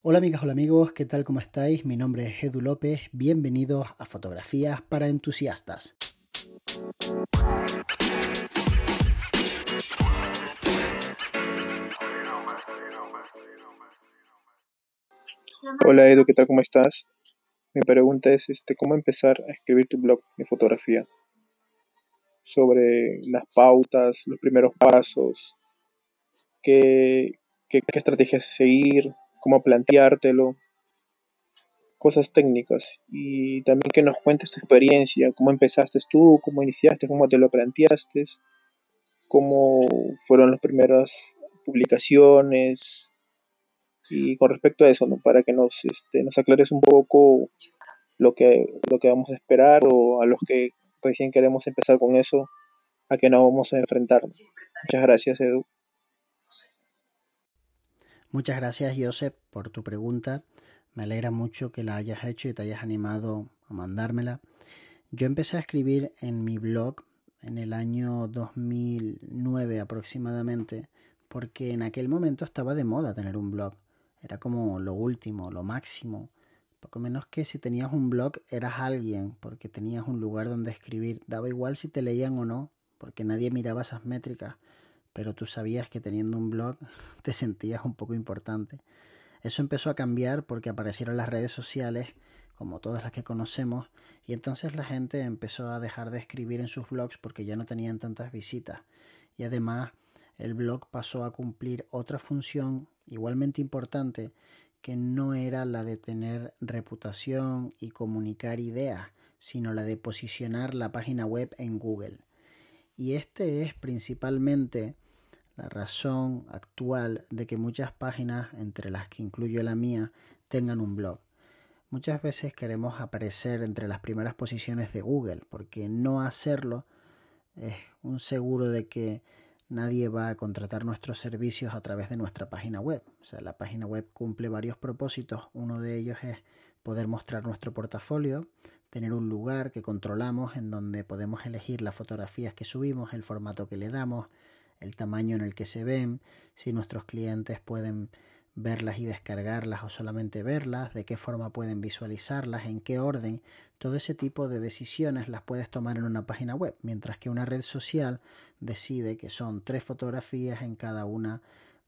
Hola amigas, hola amigos, ¿qué tal? ¿Cómo estáis? Mi nombre es Edu López, bienvenidos a Fotografías para Entusiastas. Hola Edu, ¿qué tal? ¿Cómo estás? Mi pregunta es este, ¿cómo empezar a escribir tu blog de fotografía? Sobre las pautas, los primeros pasos, qué, qué, qué estrategias seguir, cómo planteártelo, cosas técnicas y también que nos cuentes tu experiencia, cómo empezaste tú, cómo iniciaste, cómo te lo planteaste, cómo fueron las primeras publicaciones y con respecto a eso, ¿no? para que nos, este, nos aclares un poco lo que, lo que vamos a esperar o a los que recién queremos empezar con eso, a qué nos vamos a enfrentar. Muchas gracias, Edu. Muchas gracias, Josep, por tu pregunta. Me alegra mucho que la hayas hecho y te hayas animado a mandármela. Yo empecé a escribir en mi blog en el año 2009 aproximadamente, porque en aquel momento estaba de moda tener un blog. Era como lo último, lo máximo. Poco menos que si tenías un blog eras alguien, porque tenías un lugar donde escribir. Daba igual si te leían o no, porque nadie miraba esas métricas pero tú sabías que teniendo un blog te sentías un poco importante. Eso empezó a cambiar porque aparecieron las redes sociales, como todas las que conocemos, y entonces la gente empezó a dejar de escribir en sus blogs porque ya no tenían tantas visitas. Y además el blog pasó a cumplir otra función igualmente importante que no era la de tener reputación y comunicar ideas, sino la de posicionar la página web en Google. Y este es principalmente la razón actual de que muchas páginas, entre las que incluyo la mía, tengan un blog. Muchas veces queremos aparecer entre las primeras posiciones de Google, porque no hacerlo es un seguro de que nadie va a contratar nuestros servicios a través de nuestra página web. O sea, la página web cumple varios propósitos. Uno de ellos es poder mostrar nuestro portafolio, tener un lugar que controlamos en donde podemos elegir las fotografías que subimos, el formato que le damos, el tamaño en el que se ven, si nuestros clientes pueden verlas y descargarlas o solamente verlas, de qué forma pueden visualizarlas, en qué orden, todo ese tipo de decisiones las puedes tomar en una página web, mientras que una red social decide que son tres fotografías en cada una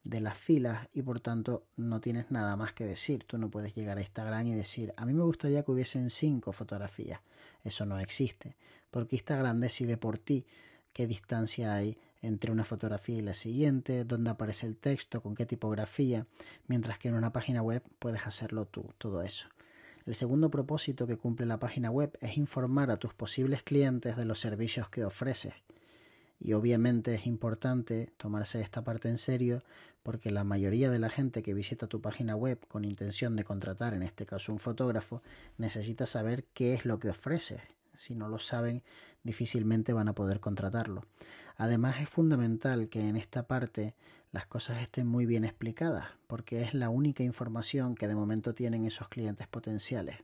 de las filas y por tanto no tienes nada más que decir. Tú no puedes llegar a Instagram y decir, a mí me gustaría que hubiesen cinco fotografías. Eso no existe, porque Instagram decide por ti qué distancia hay entre una fotografía y la siguiente, dónde aparece el texto, con qué tipografía, mientras que en una página web puedes hacerlo tú, todo eso. El segundo propósito que cumple la página web es informar a tus posibles clientes de los servicios que ofreces. Y obviamente es importante tomarse esta parte en serio porque la mayoría de la gente que visita tu página web con intención de contratar, en este caso un fotógrafo, necesita saber qué es lo que ofreces. Si no lo saben, difícilmente van a poder contratarlo. Además es fundamental que en esta parte las cosas estén muy bien explicadas, porque es la única información que de momento tienen esos clientes potenciales.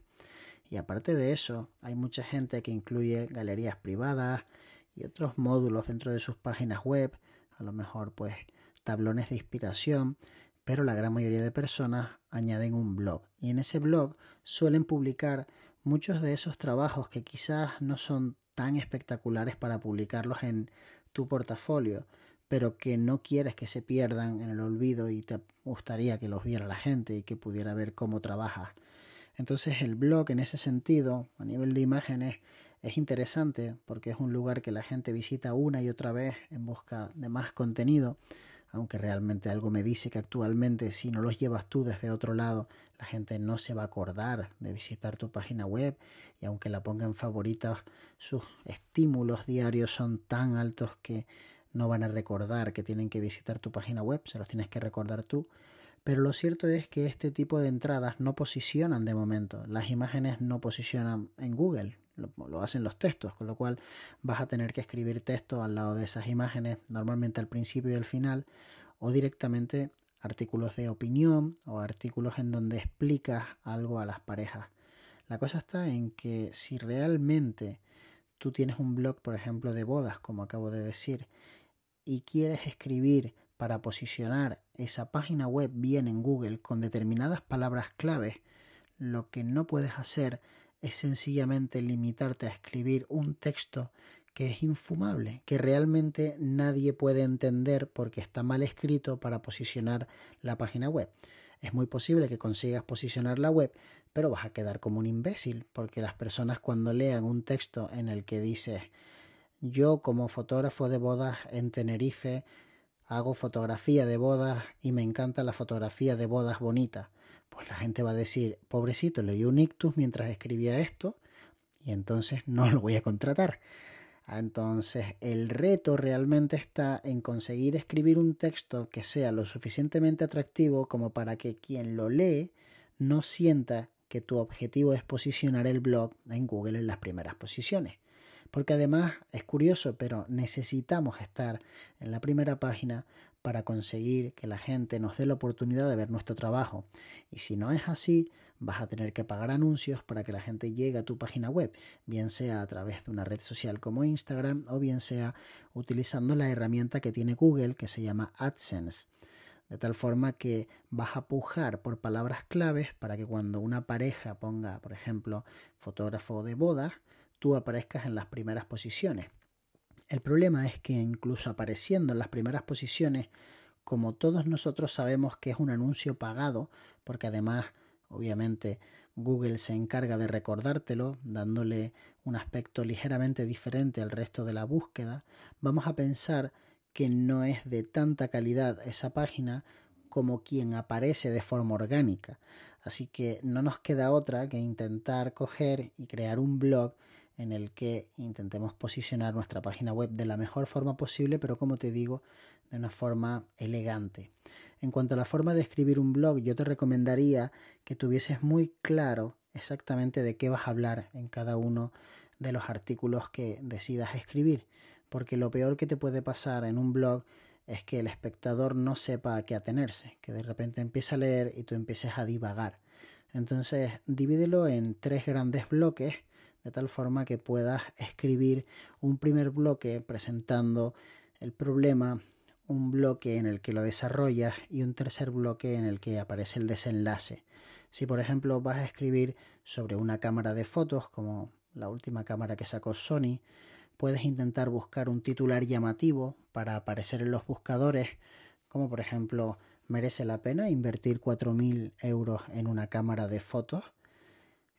Y aparte de eso, hay mucha gente que incluye galerías privadas y otros módulos dentro de sus páginas web, a lo mejor pues tablones de inspiración, pero la gran mayoría de personas añaden un blog y en ese blog suelen publicar muchos de esos trabajos que quizás no son tan espectaculares para publicarlos en tu portafolio, pero que no quieres que se pierdan en el olvido y te gustaría que los viera la gente y que pudiera ver cómo trabajas. Entonces el blog en ese sentido, a nivel de imágenes, es interesante porque es un lugar que la gente visita una y otra vez en busca de más contenido, aunque realmente algo me dice que actualmente si no los llevas tú desde otro lado, la gente no se va a acordar de visitar tu página web y aunque la ponga en favoritas, sus estímulos diarios son tan altos que no van a recordar que tienen que visitar tu página web, se los tienes que recordar tú. Pero lo cierto es que este tipo de entradas no posicionan de momento. Las imágenes no posicionan en Google, lo, hacen los textos, con lo cual vas a tener que escribir texto al lado de esas imágenes, normalmente al principio y al final, o directamente artículos de opinión o artículos en donde explicas algo a las parejas. La cosa está en que si realmente tú tienes un blog, por ejemplo, de bodas, como acabo de decir, y quieres escribir para posicionar esa página web bien en Google con determinadas palabras claves, lo que no puedes hacer es sencillamente limitarte a escribir un texto que es infumable, que realmente nadie puede entender porque está mal escrito para posicionar la página web. Es muy posible que consigas posicionar la web, pero vas a quedar como un imbécil, porque las personas cuando lean un texto en el que dices yo como fotógrafo de bodas en Tenerife hago fotografía de bodas y me encanta la fotografía de bodas bonitas, pues la gente va a decir, pobrecito, le dio un ictus mientras escribía esto y entonces no lo voy a contratar. Entonces, el reto realmente está en conseguir escribir un texto que sea lo suficientemente atractivo como para que quien lo lee no sienta que tu objetivo es posicionar el blog en Google en las primeras posiciones. Porque además es curioso, pero necesitamos estar en la primera página para conseguir que la gente nos dé la oportunidad de ver nuestro trabajo. Y si no es así, vas a tener que pagar anuncios para que la gente llegue a tu página web, bien sea a través de una red social como Instagram o bien sea utilizando la herramienta que tiene Google que se llama AdSense. De tal forma que vas a pujar por palabras claves para que cuando una pareja ponga, por ejemplo, fotógrafo de bodas, tú aparezcas en las primeras posiciones. El problema es que incluso apareciendo en las primeras posiciones, como todos nosotros sabemos que es un anuncio pagado, porque además Obviamente Google se encarga de recordártelo, dándole un aspecto ligeramente diferente al resto de la búsqueda. Vamos a pensar que no es de tanta calidad esa página como quien aparece de forma orgánica. Así que no nos queda otra que intentar coger y crear un blog en el que intentemos posicionar nuestra página web de la mejor forma posible, pero como te digo, de una forma elegante. En cuanto a la forma de escribir un blog, yo te recomendaría que tuvieses muy claro exactamente de qué vas a hablar en cada uno de los artículos que decidas escribir, porque lo peor que te puede pasar en un blog es que el espectador no sepa a qué atenerse, que de repente empiece a leer y tú empieces a divagar. Entonces, divídelo en tres grandes bloques, de tal forma que puedas escribir un primer bloque presentando el problema, un bloque en el que lo desarrollas y un tercer bloque en el que aparece el desenlace. Si por ejemplo vas a escribir sobre una cámara de fotos como la última cámara que sacó Sony, puedes intentar buscar un titular llamativo para aparecer en los buscadores, como por ejemplo merece la pena invertir 4.000 euros en una cámara de fotos.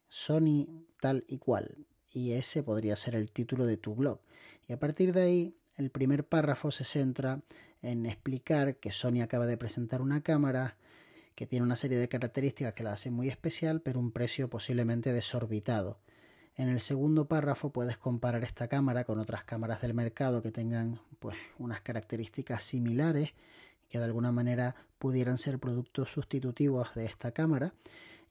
Sony tal y cual. Y ese podría ser el título de tu blog. Y a partir de ahí, el primer párrafo se centra en explicar que Sony acaba de presentar una cámara que tiene una serie de características que la hacen muy especial, pero un precio posiblemente desorbitado. En el segundo párrafo puedes comparar esta cámara con otras cámaras del mercado que tengan pues unas características similares que de alguna manera pudieran ser productos sustitutivos de esta cámara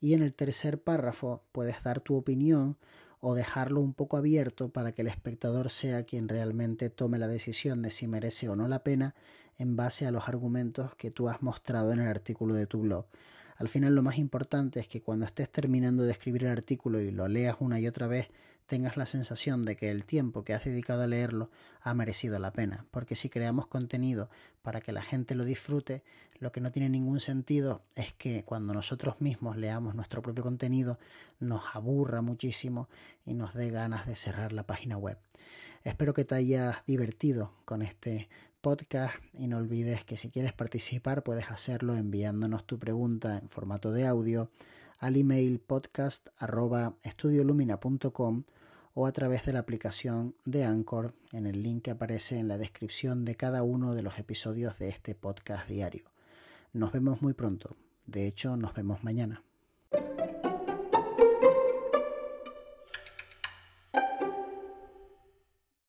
y en el tercer párrafo puedes dar tu opinión o dejarlo un poco abierto para que el espectador sea quien realmente tome la decisión de si merece o no la pena en base a los argumentos que tú has mostrado en el artículo de tu blog. Al final lo más importante es que cuando estés terminando de escribir el artículo y lo leas una y otra vez, tengas la sensación de que el tiempo que has dedicado a leerlo ha merecido la pena. Porque si creamos contenido para que la gente lo disfrute, lo que no tiene ningún sentido es que cuando nosotros mismos leamos nuestro propio contenido nos aburra muchísimo y nos dé ganas de cerrar la página web. Espero que te hayas divertido con este podcast y no olvides que si quieres participar puedes hacerlo enviándonos tu pregunta en formato de audio al email podcast.estudiolumina.com o a través de la aplicación de Anchor en el link que aparece en la descripción de cada uno de los episodios de este podcast diario. Nos vemos muy pronto. De hecho, nos vemos mañana.